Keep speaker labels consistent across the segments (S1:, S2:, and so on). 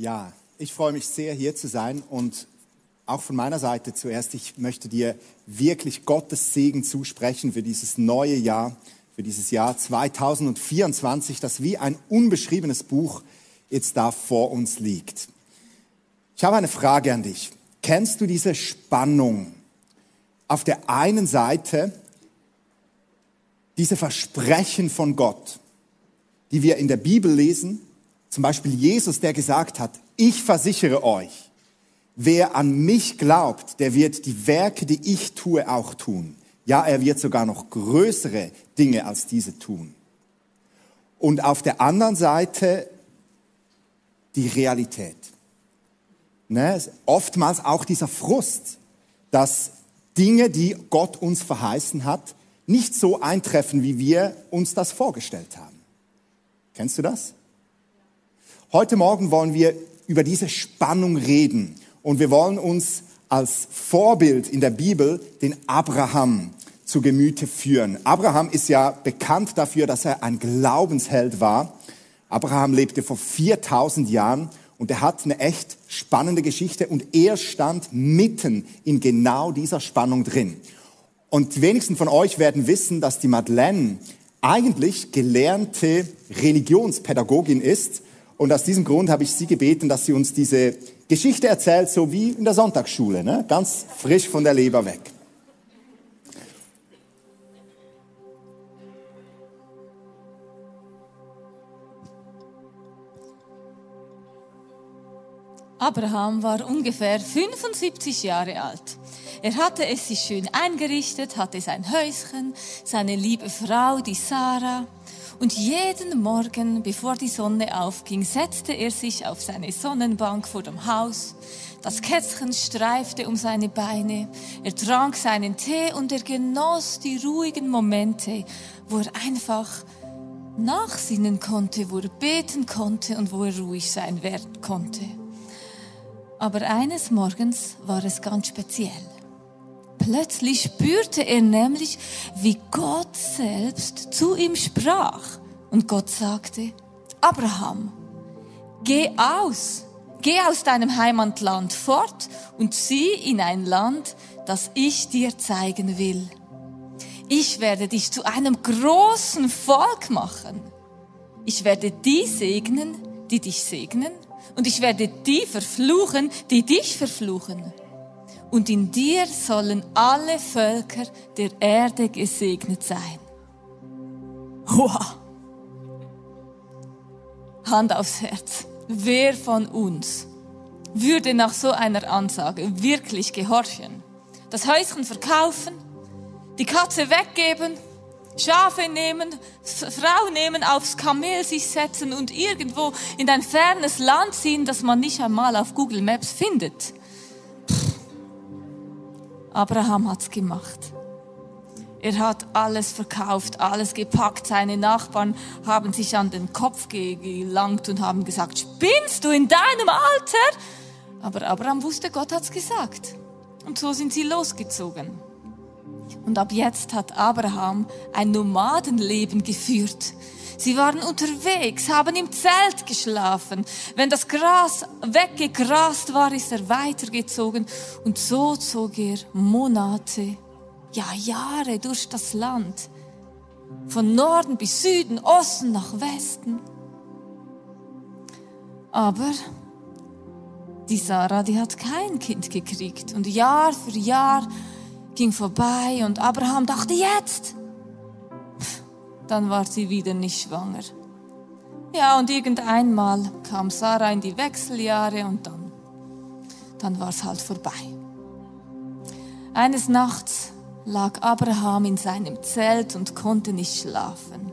S1: Ja, ich freue mich sehr, hier zu sein und auch von meiner Seite zuerst, ich möchte dir wirklich Gottes Segen zusprechen für dieses neue Jahr, für dieses Jahr 2024, das wie ein unbeschriebenes Buch jetzt da vor uns liegt. Ich habe eine Frage an dich. Kennst du diese Spannung? Auf der einen Seite diese Versprechen von Gott, die wir in der Bibel lesen, zum Beispiel Jesus, der gesagt hat, ich versichere euch, wer an mich glaubt, der wird die Werke, die ich tue, auch tun. Ja, er wird sogar noch größere Dinge als diese tun. Und auf der anderen Seite die Realität. Ne? Oftmals auch dieser Frust, dass Dinge, die Gott uns verheißen hat, nicht so eintreffen, wie wir uns das vorgestellt haben. Kennst du das? Heute Morgen wollen wir über diese Spannung reden und wir wollen uns als Vorbild in der Bibel den Abraham zu Gemüte führen. Abraham ist ja bekannt dafür, dass er ein Glaubensheld war. Abraham lebte vor 4000 Jahren und er hat eine echt spannende Geschichte und er stand mitten in genau dieser Spannung drin. Und die wenigsten von euch werden wissen, dass die Madeleine eigentlich gelernte Religionspädagogin ist und aus diesem Grund habe ich Sie gebeten, dass sie uns diese Geschichte erzählt, so wie in der Sonntagsschule, ne? ganz frisch von der Leber weg.
S2: Abraham war ungefähr 75 Jahre alt. Er hatte es sich schön eingerichtet, hatte sein Häuschen, seine liebe Frau, die Sarah. Und jeden Morgen, bevor die Sonne aufging, setzte er sich auf seine Sonnenbank vor dem Haus. Das Kätzchen streifte um seine Beine. Er trank seinen Tee und er genoss die ruhigen Momente, wo er einfach nachsinnen konnte, wo er beten konnte und wo er ruhig sein werden konnte. Aber eines Morgens war es ganz speziell. Plötzlich spürte er nämlich, wie Gott selbst zu ihm sprach. Und Gott sagte, Abraham, geh aus, geh aus deinem Heimatland fort und zieh in ein Land, das ich dir zeigen will. Ich werde dich zu einem großen Volk machen. Ich werde die segnen, die dich segnen, und ich werde die verfluchen, die dich verfluchen und in dir sollen alle Völker der Erde gesegnet sein. Wow. Hand aufs Herz. Wer von uns würde nach so einer Ansage wirklich gehorchen? Das Häuschen verkaufen, die Katze weggeben, Schafe nehmen, Frau nehmen, aufs Kamel sich setzen und irgendwo in ein fernes Land ziehen, das man nicht einmal auf Google Maps findet. Abraham hat's gemacht. Er hat alles verkauft, alles gepackt. Seine Nachbarn haben sich an den Kopf gelangt und haben gesagt, spinnst du in deinem Alter? Aber Abraham wusste, Gott hat's gesagt. Und so sind sie losgezogen. Und ab jetzt hat Abraham ein Nomadenleben geführt. Sie waren unterwegs, haben im Zelt geschlafen. Wenn das Gras weggegrast war, ist er weitergezogen. Und so zog er Monate, ja Jahre durch das Land. Von Norden bis Süden, Osten nach Westen. Aber die Sarah, die hat kein Kind gekriegt. Und Jahr für Jahr ging vorbei und Abraham dachte, jetzt, dann war sie wieder nicht schwanger. Ja, und irgendeinmal kam Sarah in die Wechseljahre und dann, dann war es halt vorbei. Eines Nachts lag Abraham in seinem Zelt und konnte nicht schlafen.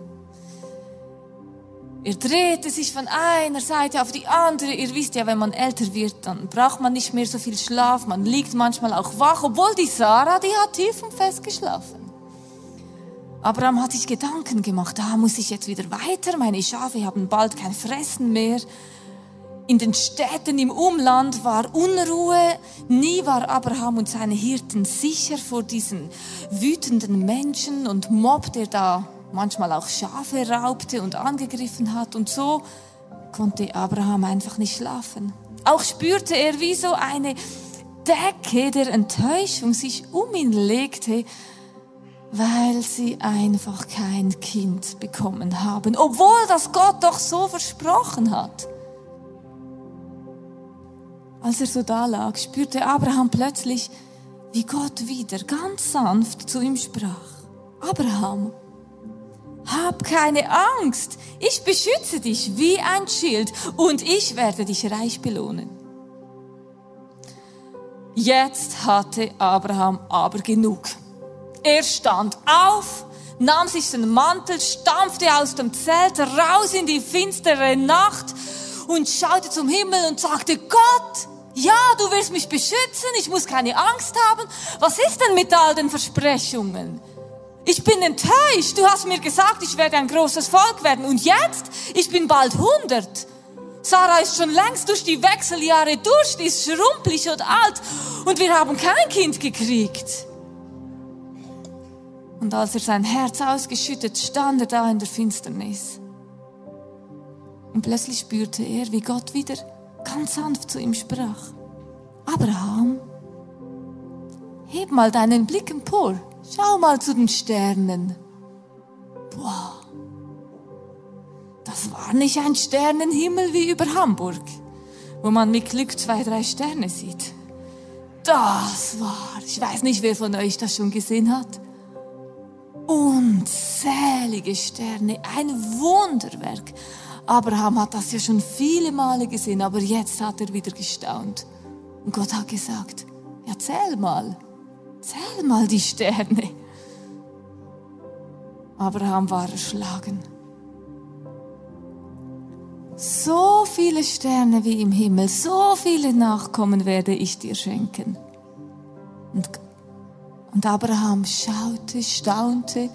S2: Er drehte sich von einer Seite auf die andere. Ihr wisst ja, wenn man älter wird, dann braucht man nicht mehr so viel Schlaf. Man liegt manchmal auch wach, obwohl die Sarah, die hat tief und fest geschlafen. Abraham hat sich Gedanken gemacht, da muss ich jetzt wieder weiter, meine Schafe haben bald kein Fressen mehr. In den Städten im Umland war Unruhe, nie war Abraham und seine Hirten sicher vor diesen wütenden Menschen und Mob, der da manchmal auch Schafe raubte und angegriffen hat. Und so konnte Abraham einfach nicht schlafen. Auch spürte er, wie so eine Decke der Enttäuschung sich um ihn legte, weil sie einfach kein Kind bekommen haben, obwohl das Gott doch so versprochen hat. Als er so da lag, spürte Abraham plötzlich, wie Gott wieder ganz sanft zu ihm sprach. Abraham, hab keine Angst, ich beschütze dich wie ein Schild und ich werde dich reich belohnen. Jetzt hatte Abraham aber genug. Er stand auf, nahm sich den Mantel, stampfte aus dem Zelt raus in die finstere Nacht und schaute zum Himmel und sagte, Gott, ja, du wirst mich beschützen, ich muss keine Angst haben. Was ist denn mit all den Versprechungen? Ich bin enttäuscht. Du hast mir gesagt, ich werde ein großes Volk werden. Und jetzt? Ich bin bald 100. Sarah ist schon längst durch die Wechseljahre durch, die ist schrumpelig und alt. Und wir haben kein Kind gekriegt. Und als er sein Herz ausgeschüttet, stand er da in der Finsternis. Und plötzlich spürte er, wie Gott wieder ganz sanft zu ihm sprach. Abraham, heb mal deinen Blick empor. Schau mal zu den Sternen. Boah. Das war nicht ein Sternenhimmel wie über Hamburg, wo man mit Glück zwei, drei Sterne sieht. Das war, ich weiß nicht, wer von euch das schon gesehen hat. Unzählige Sterne, ein Wunderwerk. Abraham hat das ja schon viele Male gesehen, aber jetzt hat er wieder gestaunt. Und Gott hat gesagt, ja, zähl mal. Zähl mal die Sterne. Abraham war erschlagen. So viele Sterne wie im Himmel, so viele Nachkommen werde ich dir schenken. Und, und Abraham schaute, staunte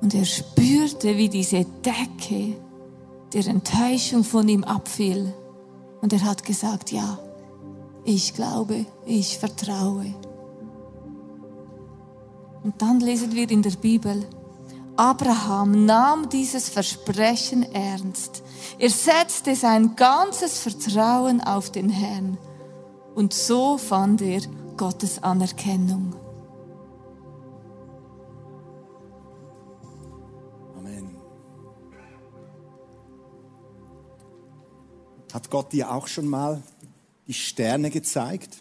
S2: und er spürte, wie diese Decke der Enttäuschung von ihm abfiel. Und er hat gesagt, ja, ich glaube, ich vertraue. Und dann lesen wir in der Bibel, Abraham nahm dieses Versprechen ernst. Er setzte sein ganzes Vertrauen auf den Herrn. Und so fand er Gottes Anerkennung.
S1: Hat Gott dir auch schon mal die Sterne gezeigt?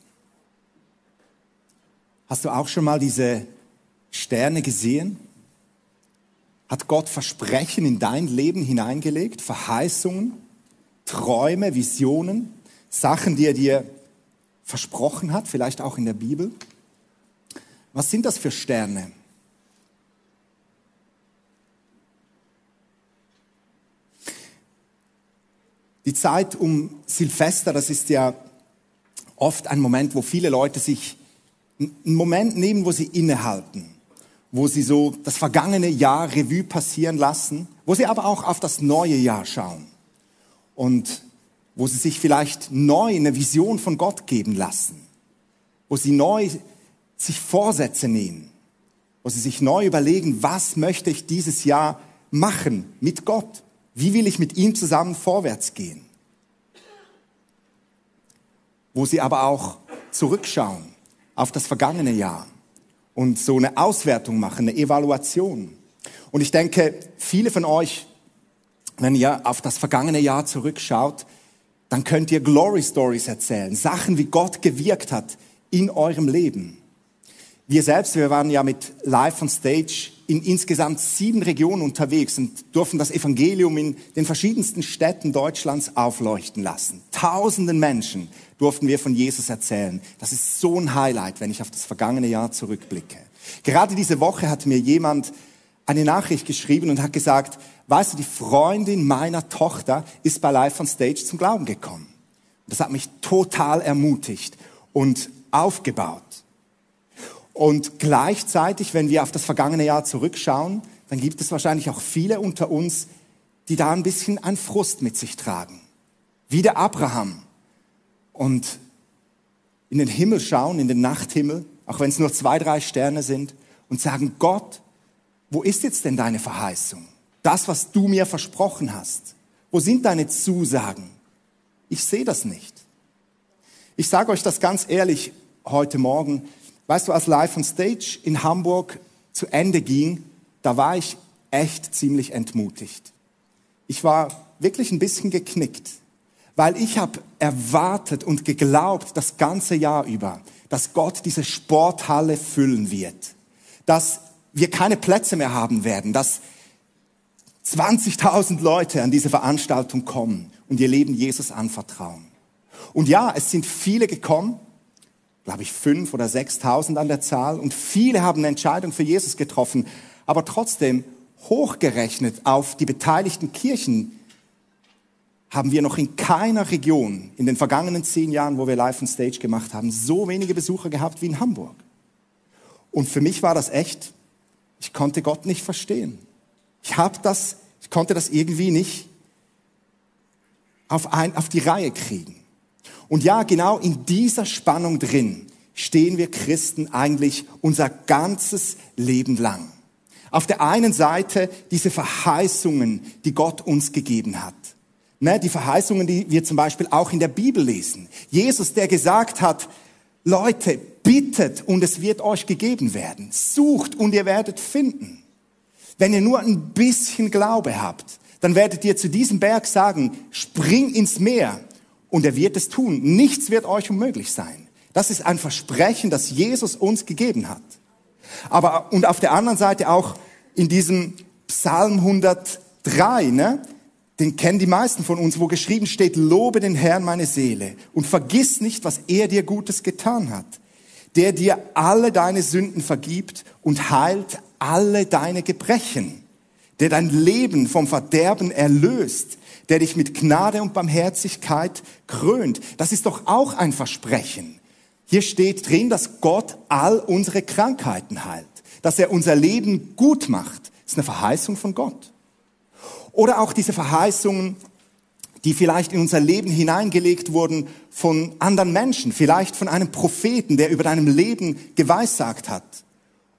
S1: Hast du auch schon mal diese Sterne gesehen? Hat Gott Versprechen in dein Leben hineingelegt? Verheißungen, Träume, Visionen, Sachen, die er dir versprochen hat, vielleicht auch in der Bibel? Was sind das für Sterne? Die Zeit um Silvester, das ist ja oft ein Moment, wo viele Leute sich einen Moment nehmen, wo sie innehalten, wo sie so das vergangene Jahr Revue passieren lassen, wo sie aber auch auf das neue Jahr schauen und wo sie sich vielleicht neu eine Vision von Gott geben lassen, wo sie neu sich Vorsätze nehmen, wo sie sich neu überlegen, was möchte ich dieses Jahr machen mit Gott? Wie will ich mit ihm zusammen vorwärts gehen? Wo sie aber auch zurückschauen auf das vergangene Jahr und so eine Auswertung machen, eine Evaluation. Und ich denke, viele von euch, wenn ihr auf das vergangene Jahr zurückschaut, dann könnt ihr Glory Stories erzählen, Sachen, wie Gott gewirkt hat in eurem Leben. Wir selbst, wir waren ja mit Live on Stage in insgesamt sieben Regionen unterwegs und durften das Evangelium in den verschiedensten Städten Deutschlands aufleuchten lassen. Tausenden Menschen durften wir von Jesus erzählen. Das ist so ein Highlight, wenn ich auf das vergangene Jahr zurückblicke. Gerade diese Woche hat mir jemand eine Nachricht geschrieben und hat gesagt, weißt du, die Freundin meiner Tochter ist bei Live on Stage zum Glauben gekommen. Das hat mich total ermutigt und aufgebaut. Und gleichzeitig, wenn wir auf das vergangene Jahr zurückschauen, dann gibt es wahrscheinlich auch viele unter uns, die da ein bisschen ein Frust mit sich tragen. Wie der Abraham. Und in den Himmel schauen, in den Nachthimmel, auch wenn es nur zwei, drei Sterne sind, und sagen, Gott, wo ist jetzt denn deine Verheißung? Das, was du mir versprochen hast. Wo sind deine Zusagen? Ich sehe das nicht. Ich sage euch das ganz ehrlich heute Morgen. Weißt du, als Live on Stage in Hamburg zu Ende ging, da war ich echt ziemlich entmutigt. Ich war wirklich ein bisschen geknickt, weil ich habe erwartet und geglaubt das ganze Jahr über, dass Gott diese Sporthalle füllen wird, dass wir keine Plätze mehr haben werden, dass 20.000 Leute an diese Veranstaltung kommen und ihr Leben Jesus anvertrauen. Und ja, es sind viele gekommen, glaube ich, fünf oder sechstausend an der Zahl. Und viele haben eine Entscheidung für Jesus getroffen. Aber trotzdem, hochgerechnet auf die beteiligten Kirchen, haben wir noch in keiner Region in den vergangenen zehn Jahren, wo wir Live on Stage gemacht haben, so wenige Besucher gehabt wie in Hamburg. Und für mich war das echt, ich konnte Gott nicht verstehen. Ich habe das, ich konnte das irgendwie nicht auf, ein, auf die Reihe kriegen. Und ja, genau in dieser Spannung drin stehen wir Christen eigentlich unser ganzes Leben lang. Auf der einen Seite diese Verheißungen, die Gott uns gegeben hat. Ne, die Verheißungen, die wir zum Beispiel auch in der Bibel lesen. Jesus, der gesagt hat, Leute, bittet und es wird euch gegeben werden. Sucht und ihr werdet finden. Wenn ihr nur ein bisschen Glaube habt, dann werdet ihr zu diesem Berg sagen, spring ins Meer und er wird es tun. Nichts wird euch unmöglich sein. Das ist ein Versprechen, das Jesus uns gegeben hat. Aber, und auf der anderen Seite auch in diesem Psalm 103, ne? Den kennen die meisten von uns, wo geschrieben steht, lobe den Herrn meine Seele und vergiss nicht, was er dir Gutes getan hat. Der dir alle deine Sünden vergibt und heilt alle deine Gebrechen. Der dein Leben vom Verderben erlöst der dich mit Gnade und Barmherzigkeit krönt. Das ist doch auch ein Versprechen. Hier steht drin, dass Gott all unsere Krankheiten heilt, dass er unser Leben gut macht. Das ist eine Verheißung von Gott. Oder auch diese Verheißungen, die vielleicht in unser Leben hineingelegt wurden von anderen Menschen, vielleicht von einem Propheten, der über deinem Leben geweissagt hat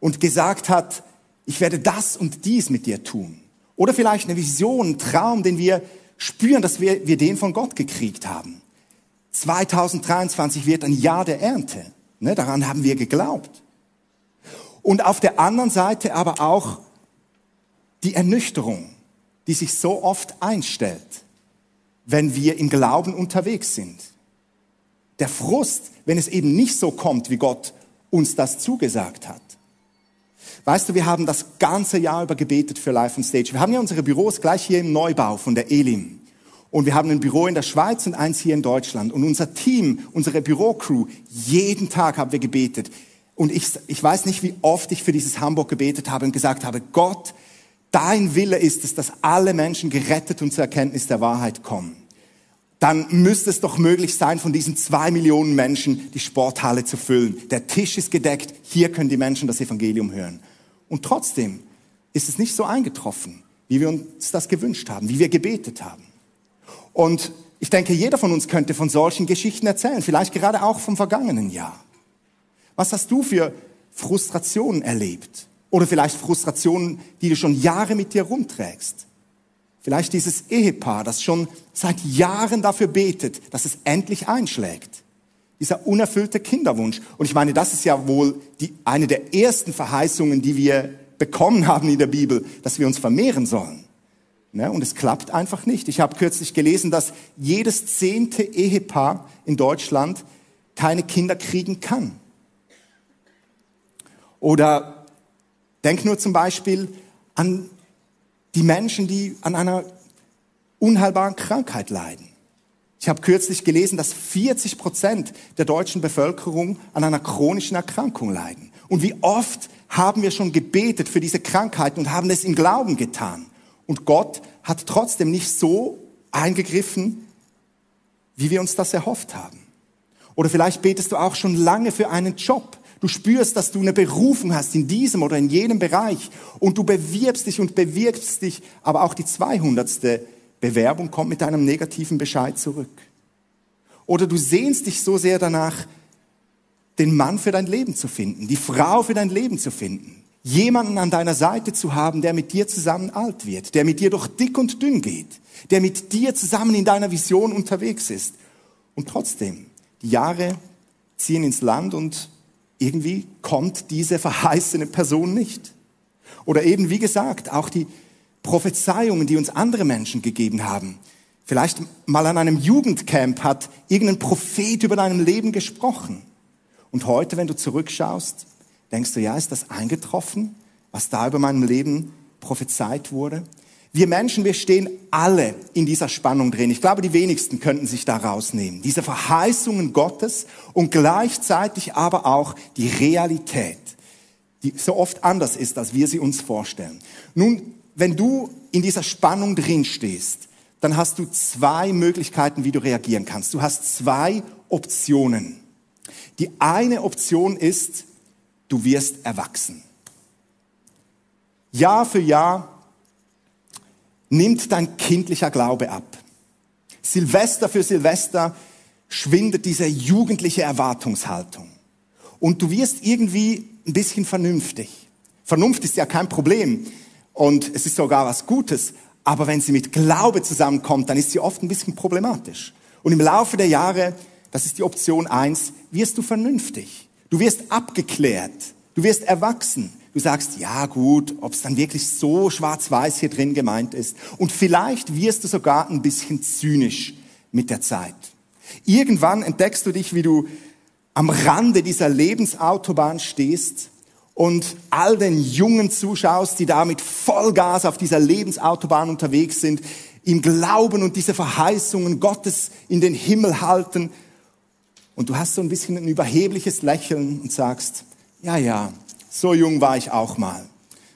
S1: und gesagt hat, ich werde das und dies mit dir tun. Oder vielleicht eine Vision, ein Traum, den wir spüren, dass wir, wir den von Gott gekriegt haben. 2023 wird ein Jahr der Ernte. Ne, daran haben wir geglaubt. Und auf der anderen Seite aber auch die Ernüchterung, die sich so oft einstellt, wenn wir im Glauben unterwegs sind. Der Frust, wenn es eben nicht so kommt, wie Gott uns das zugesagt hat. Weißt du, wir haben das ganze Jahr über gebetet für Life on Stage. Wir haben ja unsere Büros gleich hier im Neubau von der Elim. Und wir haben ein Büro in der Schweiz und eins hier in Deutschland. Und unser Team, unsere Bürocrew, jeden Tag haben wir gebetet. Und ich, ich weiß nicht, wie oft ich für dieses Hamburg gebetet habe und gesagt habe, Gott, dein Wille ist es, dass alle Menschen gerettet und zur Erkenntnis der Wahrheit kommen. Dann müsste es doch möglich sein, von diesen zwei Millionen Menschen die Sporthalle zu füllen. Der Tisch ist gedeckt, hier können die Menschen das Evangelium hören. Und trotzdem ist es nicht so eingetroffen, wie wir uns das gewünscht haben, wie wir gebetet haben. Und ich denke, jeder von uns könnte von solchen Geschichten erzählen, vielleicht gerade auch vom vergangenen Jahr. Was hast du für Frustrationen erlebt? Oder vielleicht Frustrationen, die du schon Jahre mit dir rumträgst? Vielleicht dieses Ehepaar, das schon seit Jahren dafür betet, dass es endlich einschlägt dieser unerfüllte Kinderwunsch. Und ich meine, das ist ja wohl die, eine der ersten Verheißungen, die wir bekommen haben in der Bibel, dass wir uns vermehren sollen. Ne? Und es klappt einfach nicht. Ich habe kürzlich gelesen, dass jedes zehnte Ehepaar in Deutschland keine Kinder kriegen kann. Oder denk nur zum Beispiel an die Menschen, die an einer unheilbaren Krankheit leiden. Ich habe kürzlich gelesen, dass 40 Prozent der deutschen Bevölkerung an einer chronischen Erkrankung leiden. Und wie oft haben wir schon gebetet für diese Krankheiten und haben es im Glauben getan. Und Gott hat trotzdem nicht so eingegriffen, wie wir uns das erhofft haben. Oder vielleicht betest du auch schon lange für einen Job. Du spürst, dass du eine Berufung hast in diesem oder in jenem Bereich und du bewirbst dich und bewirbst dich, aber auch die 200. Bewerbung kommt mit einem negativen Bescheid zurück. Oder du sehnst dich so sehr danach, den Mann für dein Leben zu finden, die Frau für dein Leben zu finden, jemanden an deiner Seite zu haben, der mit dir zusammen alt wird, der mit dir durch dick und dünn geht, der mit dir zusammen in deiner Vision unterwegs ist. Und trotzdem, die Jahre ziehen ins Land und irgendwie kommt diese verheißene Person nicht. Oder eben, wie gesagt, auch die Prophezeiungen, die uns andere Menschen gegeben haben. Vielleicht mal an einem Jugendcamp hat irgendein Prophet über deinem Leben gesprochen. Und heute, wenn du zurückschaust, denkst du, ja, ist das eingetroffen, was da über meinem Leben prophezeit wurde? Wir Menschen, wir stehen alle in dieser Spannung drin. Ich glaube, die wenigsten könnten sich da rausnehmen. Diese Verheißungen Gottes und gleichzeitig aber auch die Realität, die so oft anders ist, als wir sie uns vorstellen. Nun, wenn du in dieser Spannung drin stehst, dann hast du zwei Möglichkeiten, wie du reagieren kannst. Du hast zwei Optionen. Die eine Option ist, du wirst erwachsen. Jahr für Jahr nimmt dein kindlicher Glaube ab. Silvester für Silvester schwindet diese jugendliche Erwartungshaltung. Und du wirst irgendwie ein bisschen vernünftig. Vernunft ist ja kein Problem und es ist sogar was Gutes, aber wenn sie mit Glaube zusammenkommt, dann ist sie oft ein bisschen problematisch. Und im Laufe der Jahre, das ist die Option eins, wirst du vernünftig. Du wirst abgeklärt. Du wirst erwachsen. Du sagst, ja gut, ob es dann wirklich so schwarz-weiß hier drin gemeint ist. Und vielleicht wirst du sogar ein bisschen zynisch mit der Zeit. Irgendwann entdeckst du dich, wie du am Rande dieser Lebensautobahn stehst und all den Jungen zuschaust, die da mit Vollgas auf dieser Lebensautobahn unterwegs sind, im Glauben und diese Verheißungen Gottes in den Himmel halten. Und du hast so ein bisschen ein überhebliches Lächeln und sagst, ja, ja, so jung war ich auch mal.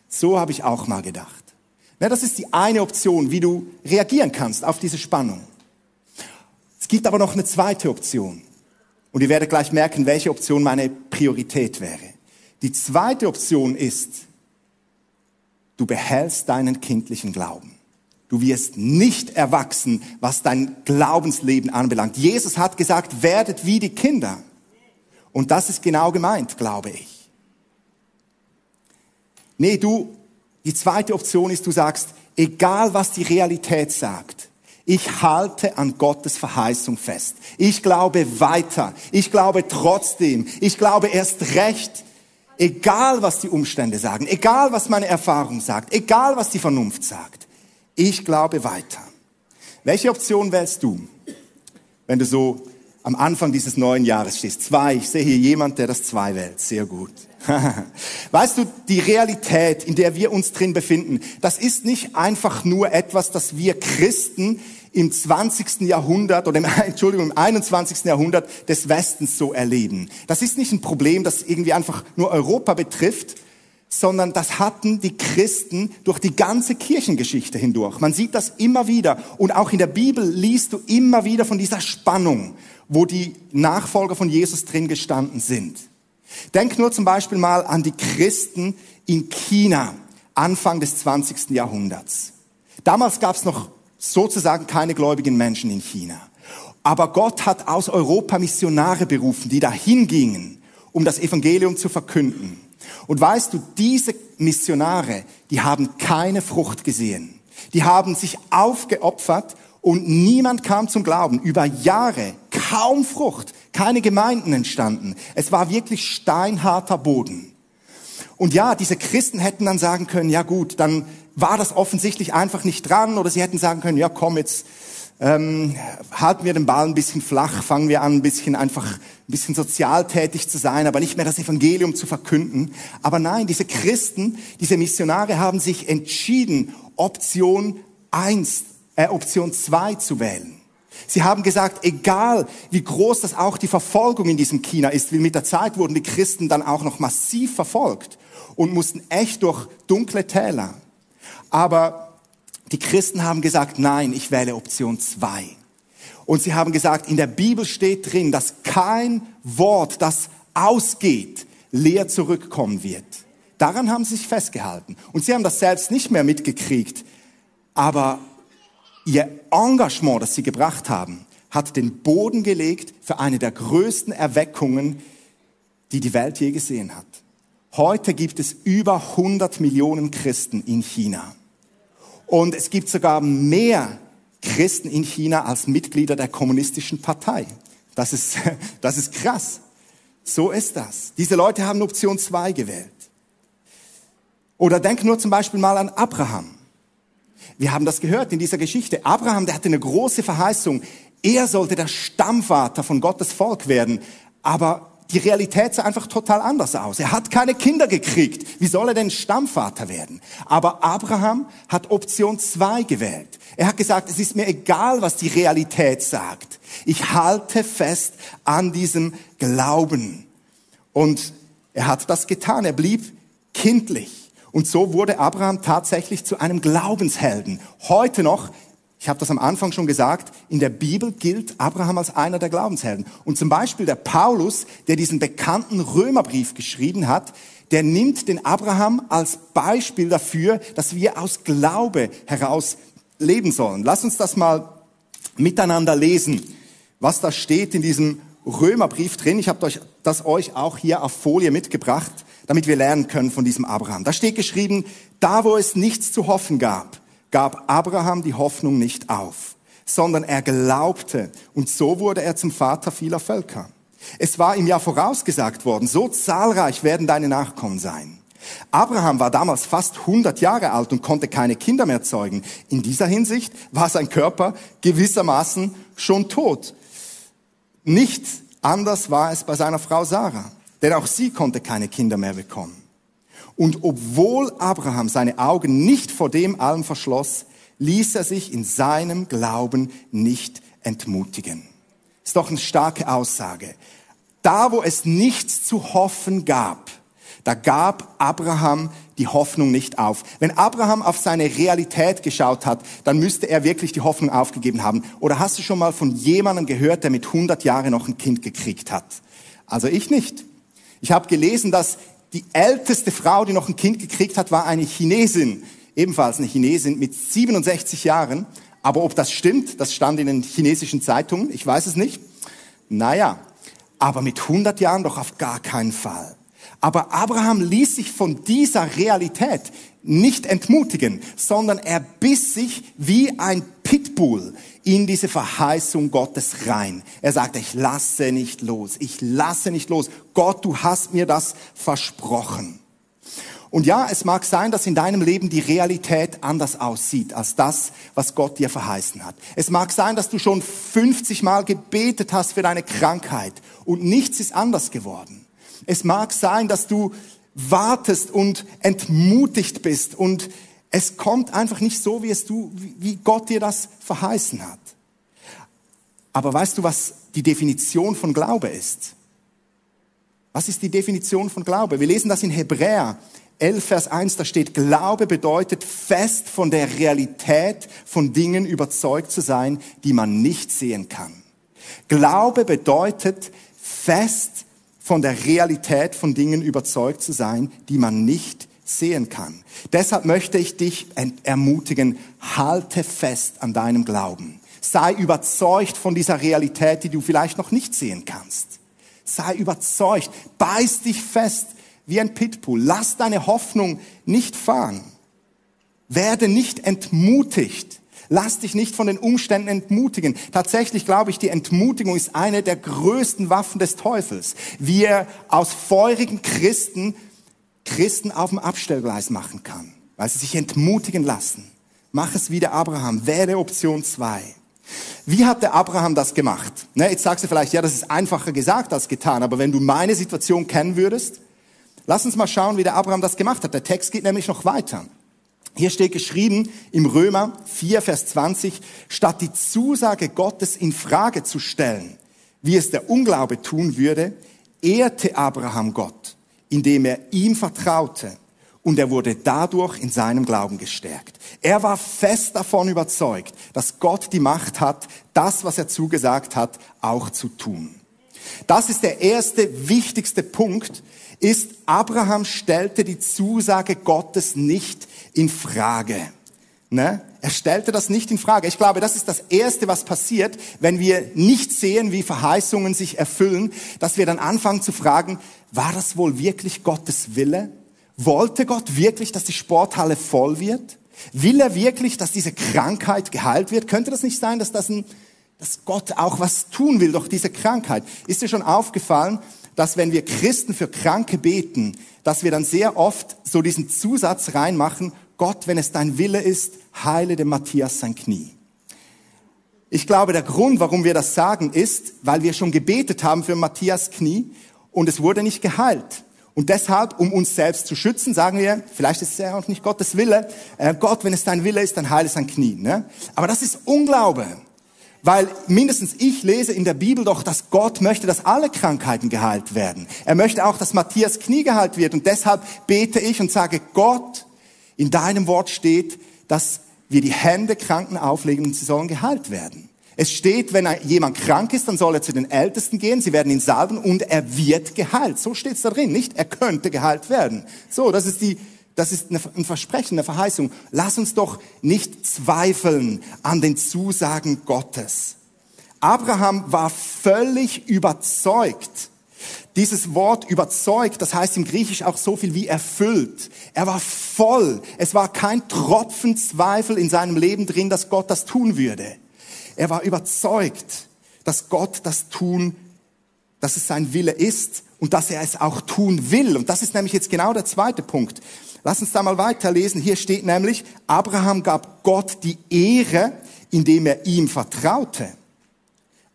S1: So habe ich auch mal gedacht. Na, das ist die eine Option, wie du reagieren kannst auf diese Spannung. Es gibt aber noch eine zweite Option. Und ihr werdet gleich merken, welche Option meine Priorität wäre. Die zweite Option ist, du behältst deinen kindlichen Glauben. Du wirst nicht erwachsen, was dein Glaubensleben anbelangt. Jesus hat gesagt, werdet wie die Kinder. Und das ist genau gemeint, glaube ich. Nee, du, die zweite Option ist, du sagst, egal was die Realität sagt, ich halte an Gottes Verheißung fest. Ich glaube weiter. Ich glaube trotzdem. Ich glaube erst recht. Egal was die Umstände sagen, egal was meine Erfahrung sagt, egal was die Vernunft sagt. Ich glaube weiter. Welche Option wählst du, wenn du so am Anfang dieses neuen Jahres stehst? Zwei. Ich sehe hier jemand, der das zwei wählt. Sehr gut. Weißt du, die Realität, in der wir uns drin befinden, das ist nicht einfach nur etwas, das wir Christen im 20. Jahrhundert oder im, Entschuldigung, im 21. Jahrhundert des Westens so erleben. Das ist nicht ein Problem, das irgendwie einfach nur Europa betrifft, sondern das hatten die Christen durch die ganze Kirchengeschichte hindurch. Man sieht das immer wieder und auch in der Bibel liest du immer wieder von dieser Spannung, wo die Nachfolger von Jesus drin gestanden sind. Denk nur zum Beispiel mal an die Christen in China, Anfang des 20. Jahrhunderts. Damals gab es noch sozusagen keine gläubigen Menschen in China. Aber Gott hat aus Europa Missionare berufen, die dahin gingen, um das Evangelium zu verkünden. Und weißt du, diese Missionare, die haben keine Frucht gesehen. Die haben sich aufgeopfert und niemand kam zum Glauben. Über Jahre kaum Frucht, keine Gemeinden entstanden. Es war wirklich steinharter Boden. Und ja, diese Christen hätten dann sagen können, ja gut, dann war das offensichtlich einfach nicht dran oder sie hätten sagen können, ja komm, jetzt ähm, halten wir den Ball ein bisschen flach, fangen wir an, ein bisschen einfach ein bisschen sozial tätig zu sein, aber nicht mehr das Evangelium zu verkünden. Aber nein, diese Christen, diese Missionare haben sich entschieden, Option eins äh, Option 2 zu wählen. Sie haben gesagt, egal wie groß das auch die Verfolgung in diesem China ist, wie mit der Zeit wurden die Christen dann auch noch massiv verfolgt und mussten echt durch dunkle Täler. Aber die Christen haben gesagt, nein, ich wähle Option 2. Und sie haben gesagt, in der Bibel steht drin, dass kein Wort, das ausgeht, leer zurückkommen wird. Daran haben sie sich festgehalten. Und sie haben das selbst nicht mehr mitgekriegt. Aber Ihr Engagement, das sie gebracht haben, hat den Boden gelegt für eine der größten Erweckungen, die die Welt je gesehen hat. Heute gibt es über 100 Millionen Christen in China. Und es gibt sogar mehr Christen in China als Mitglieder der kommunistischen Partei. Das ist, das ist krass. So ist das. Diese Leute haben Option 2 gewählt. Oder denk nur zum Beispiel mal an Abraham. Wir haben das gehört in dieser Geschichte. Abraham, der hatte eine große Verheißung. Er sollte der Stammvater von Gottes Volk werden. Aber die Realität sah einfach total anders aus. Er hat keine Kinder gekriegt. Wie soll er denn Stammvater werden? Aber Abraham hat Option 2 gewählt. Er hat gesagt, es ist mir egal, was die Realität sagt. Ich halte fest an diesem Glauben. Und er hat das getan. Er blieb kindlich. Und so wurde Abraham tatsächlich zu einem Glaubenshelden. Heute noch ich habe das am Anfang schon gesagt, in der Bibel gilt Abraham als einer der Glaubenshelden. Und zum Beispiel der Paulus, der diesen bekannten Römerbrief geschrieben hat, der nimmt den Abraham als Beispiel dafür, dass wir aus Glaube heraus leben sollen. Lass uns das mal miteinander lesen, was da steht in diesem Römerbrief drin. Ich habe das euch auch hier auf Folie mitgebracht, damit wir lernen können von diesem Abraham. Da steht geschrieben, da wo es nichts zu hoffen gab, gab Abraham die Hoffnung nicht auf, sondern er glaubte und so wurde er zum Vater vieler Völker. Es war ihm ja vorausgesagt worden, so zahlreich werden deine Nachkommen sein. Abraham war damals fast 100 Jahre alt und konnte keine Kinder mehr zeugen. In dieser Hinsicht war sein Körper gewissermaßen schon tot. Nicht anders war es bei seiner Frau Sarah, denn auch sie konnte keine Kinder mehr bekommen. Und obwohl Abraham seine Augen nicht vor dem allem verschloss, ließ er sich in seinem Glauben nicht entmutigen. Ist doch eine starke Aussage. Da, wo es nichts zu hoffen gab, da gab Abraham die Hoffnung nicht auf. Wenn Abraham auf seine Realität geschaut hat, dann müsste er wirklich die Hoffnung aufgegeben haben. Oder hast du schon mal von jemandem gehört, der mit 100 Jahren noch ein Kind gekriegt hat? Also ich nicht. Ich habe gelesen, dass die älteste Frau, die noch ein Kind gekriegt hat, war eine Chinesin, ebenfalls eine Chinesin mit 67 Jahren. Aber ob das stimmt, das stand in den chinesischen Zeitungen, ich weiß es nicht. Naja, aber mit 100 Jahren doch auf gar keinen Fall. Aber Abraham ließ sich von dieser Realität nicht entmutigen, sondern er biss sich wie ein Pitbull in diese Verheißung Gottes rein. Er sagte, ich lasse nicht los, ich lasse nicht los. Gott, du hast mir das versprochen. Und ja, es mag sein, dass in deinem Leben die Realität anders aussieht als das, was Gott dir verheißen hat. Es mag sein, dass du schon 50 Mal gebetet hast für deine Krankheit und nichts ist anders geworden. Es mag sein, dass du wartest und entmutigt bist und es kommt einfach nicht so, wie es du, wie Gott dir das verheißen hat. Aber weißt du, was die Definition von Glaube ist? Was ist die Definition von Glaube? Wir lesen das in Hebräer 11, Vers 1, da steht, Glaube bedeutet fest von der Realität von Dingen überzeugt zu sein, die man nicht sehen kann. Glaube bedeutet fest von der Realität von Dingen überzeugt zu sein, die man nicht sehen kann. Deshalb möchte ich dich ermutigen, halte fest an deinem Glauben. Sei überzeugt von dieser Realität, die du vielleicht noch nicht sehen kannst. Sei überzeugt, beiß dich fest wie ein Pitbull. Lass deine Hoffnung nicht fahren. Werde nicht entmutigt. Lass dich nicht von den Umständen entmutigen. Tatsächlich glaube ich, die Entmutigung ist eine der größten Waffen des Teufels. Wir aus feurigen Christen Christen auf dem Abstellgleis machen kann, weil sie sich entmutigen lassen. Mach es wie der Abraham. Wähle Option zwei. Wie hat der Abraham das gemacht? Ne, jetzt sagst du vielleicht, ja, das ist einfacher gesagt als getan, aber wenn du meine Situation kennen würdest, lass uns mal schauen, wie der Abraham das gemacht hat. Der Text geht nämlich noch weiter. Hier steht geschrieben im Römer 4, Vers 20, statt die Zusage Gottes in Frage zu stellen, wie es der Unglaube tun würde, ehrte Abraham Gott, indem er ihm vertraute und er wurde dadurch in seinem Glauben gestärkt. Er war fest davon überzeugt, dass Gott die Macht hat, das, was er zugesagt hat, auch zu tun. Das ist der erste wichtigste Punkt, ist, Abraham stellte die Zusage Gottes nicht in Frage. Ne? Er stellte das nicht in Frage. Ich glaube, das ist das Erste, was passiert, wenn wir nicht sehen, wie Verheißungen sich erfüllen, dass wir dann anfangen zu fragen, war das wohl wirklich Gottes Wille? Wollte Gott wirklich, dass die Sporthalle voll wird? Will er wirklich, dass diese Krankheit geheilt wird? Könnte das nicht sein, dass das ein, dass Gott auch was tun will durch diese Krankheit? Ist dir schon aufgefallen, dass wenn wir Christen für Kranke beten, dass wir dann sehr oft so diesen Zusatz reinmachen, Gott, wenn es dein Wille ist, heile dem Matthias sein Knie. Ich glaube, der Grund, warum wir das sagen, ist, weil wir schon gebetet haben für Matthias Knie und es wurde nicht geheilt. Und deshalb, um uns selbst zu schützen, sagen wir, vielleicht ist es ja auch nicht Gottes Wille, äh, Gott, wenn es dein Wille ist, dann heile sein Knie. Ne? Aber das ist Unglaube. Weil mindestens ich lese in der Bibel doch, dass Gott möchte, dass alle Krankheiten geheilt werden. Er möchte auch, dass Matthias Knie geheilt wird. Und deshalb bete ich und sage, Gott, in deinem Wort steht, dass wir die Hände Kranken auflegen und sie sollen geheilt werden. Es steht, wenn jemand krank ist, dann soll er zu den Ältesten gehen, sie werden ihn salben und er wird geheilt. So steht es da drin, nicht? Er könnte geheilt werden. So, das ist die, das ist ein Versprechen, eine Verheißung. Lass uns doch nicht zweifeln an den Zusagen Gottes. Abraham war völlig überzeugt. Dieses Wort überzeugt, das heißt im Griechisch auch so viel wie erfüllt. Er war voll. Es war kein Tropfen Zweifel in seinem Leben drin, dass Gott das tun würde. Er war überzeugt, dass Gott das tun, dass es sein Wille ist und dass er es auch tun will. Und das ist nämlich jetzt genau der zweite Punkt. Lass uns da mal weiterlesen. Hier steht nämlich, Abraham gab Gott die Ehre, indem er ihm vertraute.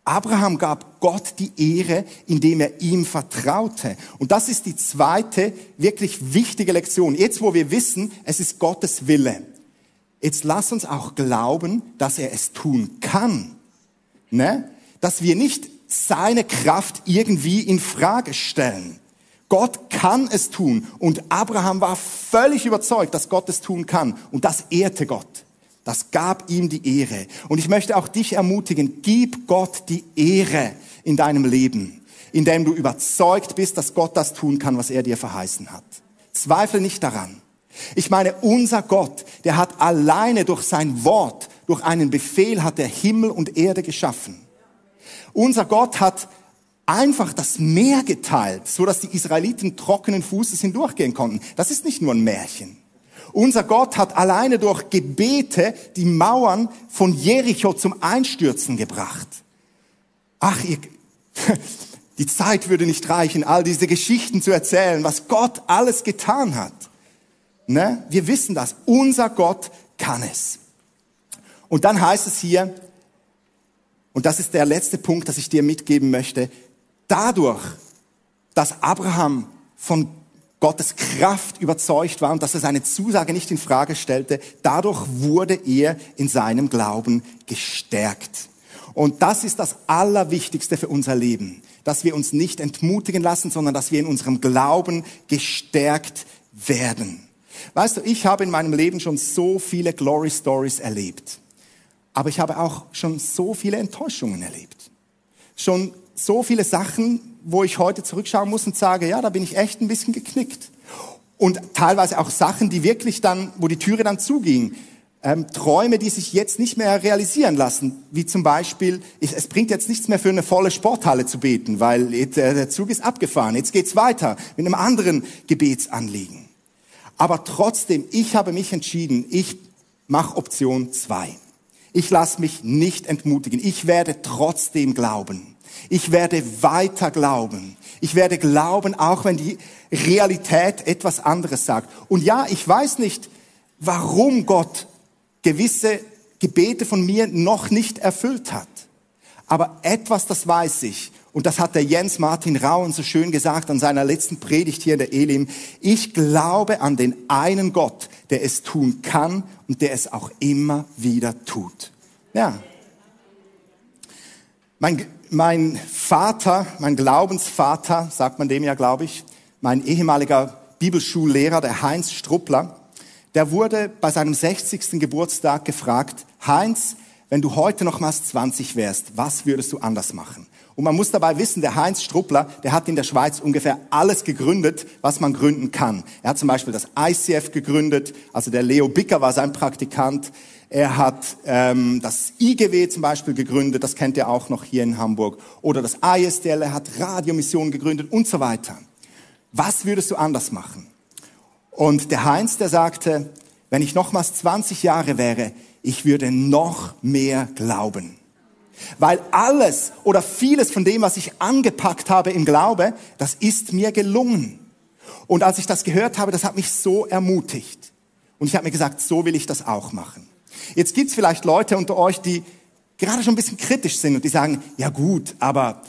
S1: Abraham gab Gott die Ehre, indem er ihm vertraute. Und das ist die zweite wirklich wichtige Lektion. Jetzt, wo wir wissen, es ist Gottes Wille. Jetzt lass uns auch glauben, dass er es tun kann. Ne? Dass wir nicht seine Kraft irgendwie in Frage stellen. Gott kann es tun. Und Abraham war völlig überzeugt, dass Gott es tun kann. Und das ehrte Gott. Das gab ihm die Ehre. Und ich möchte auch dich ermutigen, gib Gott die Ehre in deinem Leben, indem du überzeugt bist, dass Gott das tun kann, was er dir verheißen hat. Zweifle nicht daran. Ich meine, unser Gott, der hat alleine durch sein Wort, durch einen Befehl hat er Himmel und Erde geschaffen. Unser Gott hat einfach das Meer geteilt, so dass die Israeliten trockenen Fußes hindurchgehen konnten. Das ist nicht nur ein Märchen. Unser Gott hat alleine durch Gebete die Mauern von Jericho zum Einstürzen gebracht. Ach, ihr, die Zeit würde nicht reichen, all diese Geschichten zu erzählen, was Gott alles getan hat. Ne? Wir wissen das. Unser Gott kann es. Und dann heißt es hier, und das ist der letzte Punkt, das ich dir mitgeben möchte, dadurch, dass Abraham von Gottes Kraft überzeugt war und dass er seine Zusage nicht in Frage stellte, dadurch wurde er in seinem Glauben gestärkt. Und das ist das Allerwichtigste für unser Leben, dass wir uns nicht entmutigen lassen, sondern dass wir in unserem Glauben gestärkt werden. Weißt du, ich habe in meinem Leben schon so viele Glory Stories erlebt. Aber ich habe auch schon so viele Enttäuschungen erlebt. Schon so viele Sachen, wo ich heute zurückschauen muss und sage, ja, da bin ich echt ein bisschen geknickt. Und teilweise auch Sachen, die wirklich dann, wo die Türe dann zuging. Ähm, Träume, die sich jetzt nicht mehr realisieren lassen, wie zum Beispiel, ich, es bringt jetzt nichts mehr für eine volle Sporthalle zu beten, weil äh, der Zug ist abgefahren. Jetzt geht's weiter mit einem anderen Gebetsanliegen. Aber trotzdem, ich habe mich entschieden, ich mache Option zwei. Ich lasse mich nicht entmutigen. Ich werde trotzdem glauben. Ich werde weiter glauben. Ich werde glauben, auch wenn die Realität etwas anderes sagt. Und ja, ich weiß nicht, warum Gott gewisse Gebete von mir noch nicht erfüllt hat. Aber etwas, das weiß ich. Und das hat der Jens Martin Rauen so schön gesagt an seiner letzten Predigt hier in der Elim. Ich glaube an den einen Gott, der es tun kann und der es auch immer wieder tut. Ja. Mein, mein Vater, mein Glaubensvater, sagt man dem ja, glaube ich, mein ehemaliger Bibelschullehrer, der Heinz Struppler, der wurde bei seinem 60. Geburtstag gefragt, Heinz, wenn du heute nochmals 20 wärst, was würdest du anders machen? Und man muss dabei wissen, der Heinz Struppler, der hat in der Schweiz ungefähr alles gegründet, was man gründen kann. Er hat zum Beispiel das ICF gegründet, also der Leo Bicker war sein Praktikant. Er hat ähm, das IGW zum Beispiel gegründet, das kennt ihr auch noch hier in Hamburg. Oder das ISDL, er hat Radiomissionen gegründet und so weiter. Was würdest du anders machen? Und der Heinz, der sagte, wenn ich nochmals 20 Jahre wäre, ich würde noch mehr glauben. Weil alles oder vieles von dem, was ich angepackt habe im Glaube, das ist mir gelungen. Und als ich das gehört habe, das hat mich so ermutigt. Und ich habe mir gesagt, so will ich das auch machen. Jetzt gibt's vielleicht Leute unter euch, die gerade schon ein bisschen kritisch sind und die sagen, ja gut, aber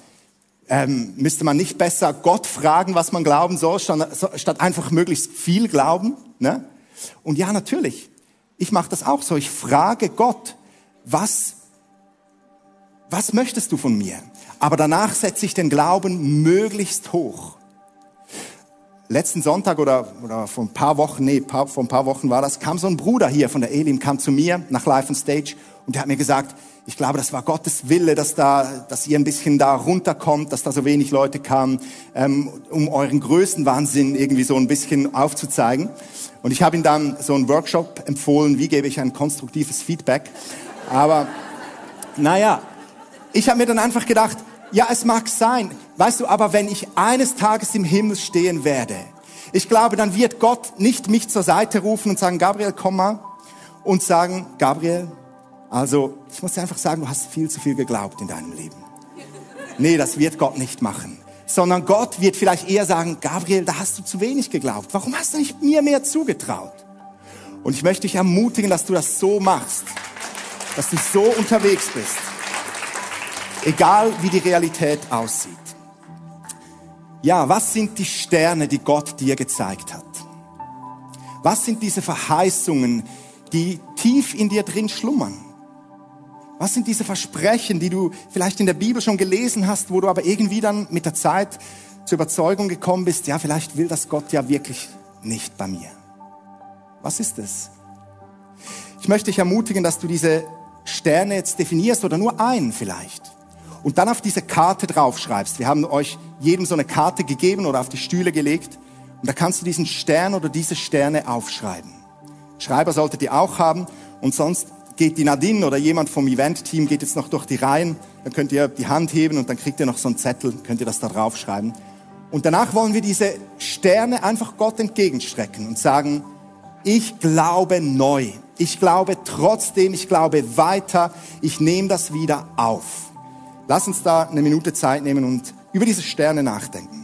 S1: ähm, müsste man nicht besser Gott fragen, was man glauben soll, statt einfach möglichst viel glauben? Ne? Und ja, natürlich. Ich mache das auch so. Ich frage Gott, was, was möchtest du von mir? Aber danach setze ich den Glauben möglichst hoch. Letzten Sonntag oder, oder vor ein paar Wochen, nee, paar, vor ein paar Wochen war das, kam so ein Bruder hier von der Elim, kam zu mir nach Live on Stage und der hat mir gesagt, ich glaube, das war Gottes Wille, dass da, dass ihr ein bisschen da runterkommt, dass da so wenig Leute kamen, ähm, um euren größten Wahnsinn irgendwie so ein bisschen aufzuzeigen. Und ich habe ihm dann so einen Workshop empfohlen, wie gebe ich ein konstruktives Feedback. Aber naja, ich habe mir dann einfach gedacht, ja, es mag sein, weißt du, aber wenn ich eines Tages im Himmel stehen werde, ich glaube, dann wird Gott nicht mich zur Seite rufen und sagen, Gabriel, komm mal, und sagen, Gabriel, also, ich muss dir einfach sagen, du hast viel zu viel geglaubt in deinem Leben. Nee, das wird Gott nicht machen. Sondern Gott wird vielleicht eher sagen, Gabriel, da hast du zu wenig geglaubt. Warum hast du nicht mir mehr zugetraut? Und ich möchte dich ermutigen, dass du das so machst. Dass du so unterwegs bist. Egal wie die Realität aussieht. Ja, was sind die Sterne, die Gott dir gezeigt hat? Was sind diese Verheißungen, die tief in dir drin schlummern? Was sind diese Versprechen, die du vielleicht in der Bibel schon gelesen hast, wo du aber irgendwie dann mit der Zeit zur Überzeugung gekommen bist, ja, vielleicht will das Gott ja wirklich nicht bei mir. Was ist es? Ich möchte dich ermutigen, dass du diese Sterne jetzt definierst oder nur einen vielleicht. Und dann auf diese Karte draufschreibst. Wir haben euch jedem so eine Karte gegeben oder auf die Stühle gelegt. Und da kannst du diesen Stern oder diese Sterne aufschreiben. Schreiber solltet ihr auch haben. Und sonst geht die Nadine oder jemand vom Event-Team geht jetzt noch durch die Reihen, dann könnt ihr die Hand heben und dann kriegt ihr noch so einen Zettel, könnt ihr das da draufschreiben. Und danach wollen wir diese Sterne einfach Gott entgegenstrecken und sagen, ich glaube neu. Ich glaube trotzdem, ich glaube weiter, ich nehme das wieder auf. Lass uns da eine Minute Zeit nehmen und über diese Sterne nachdenken.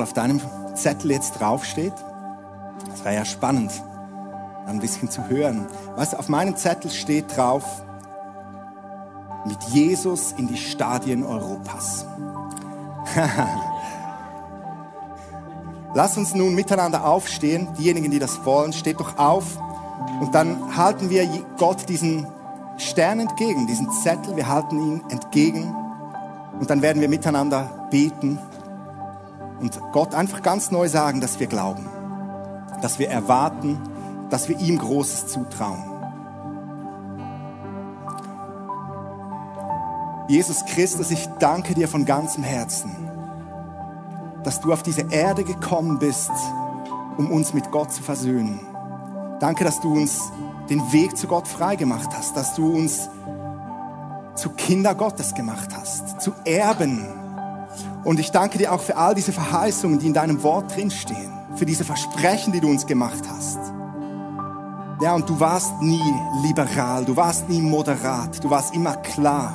S1: Wohl auf deinem Zettel jetzt draufsteht. Das wäre ja spannend, ein bisschen zu hören. Du, auf meinem Zettel steht drauf, mit Jesus in die Stadien Europas. Lass uns nun miteinander aufstehen. Diejenigen, die das wollen, steht doch auf. Und dann halten wir Gott diesen Stern entgegen, diesen Zettel, wir halten ihn entgegen. Und dann werden wir miteinander beten und Gott einfach ganz neu sagen, dass wir glauben, dass wir erwarten, dass wir ihm Großes zutrauen. Jesus Christus, ich danke dir von ganzem Herzen, dass du auf diese Erde gekommen bist, um uns mit Gott zu versöhnen. Danke, dass du uns den Weg zu Gott freigemacht hast, dass du uns zu Kinder Gottes gemacht hast, zu Erben und ich danke dir auch für all diese Verheißungen, die in deinem Wort drinstehen, für diese Versprechen, die du uns gemacht hast. Ja, und du warst nie liberal, du warst nie moderat, du warst immer klar.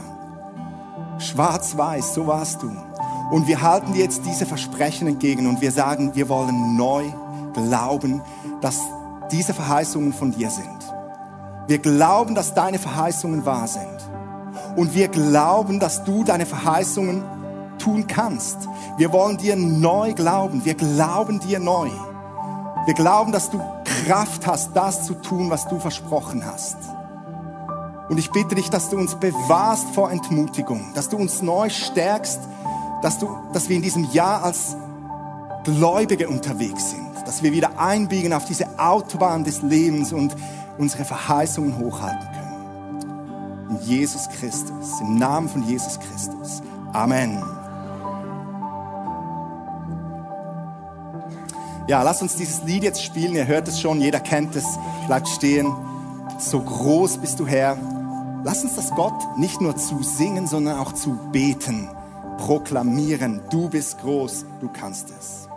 S1: Schwarz-weiß, so warst du. Und wir halten dir jetzt diese Versprechen entgegen und wir sagen, wir wollen neu glauben, dass diese Verheißungen von dir sind. Wir glauben, dass deine Verheißungen wahr sind. Und wir glauben, dass du deine Verheißungen tun kannst. Wir wollen dir neu glauben. Wir glauben dir neu. Wir glauben, dass du Kraft hast, das zu tun, was du versprochen hast. Und ich bitte dich, dass du uns bewahrst vor Entmutigung, dass du uns neu stärkst, dass, du, dass wir in diesem Jahr als Gläubige unterwegs sind, dass wir wieder einbiegen auf diese Autobahn des Lebens und unsere Verheißungen hochhalten können. In Jesus Christus, im Namen von Jesus Christus. Amen. Ja, lass uns dieses Lied jetzt spielen. Ihr hört es schon, jeder kennt es. Bleibt stehen. So groß bist du Herr. Lass uns das Gott nicht nur zu singen, sondern auch zu beten, proklamieren. Du bist groß, du kannst es.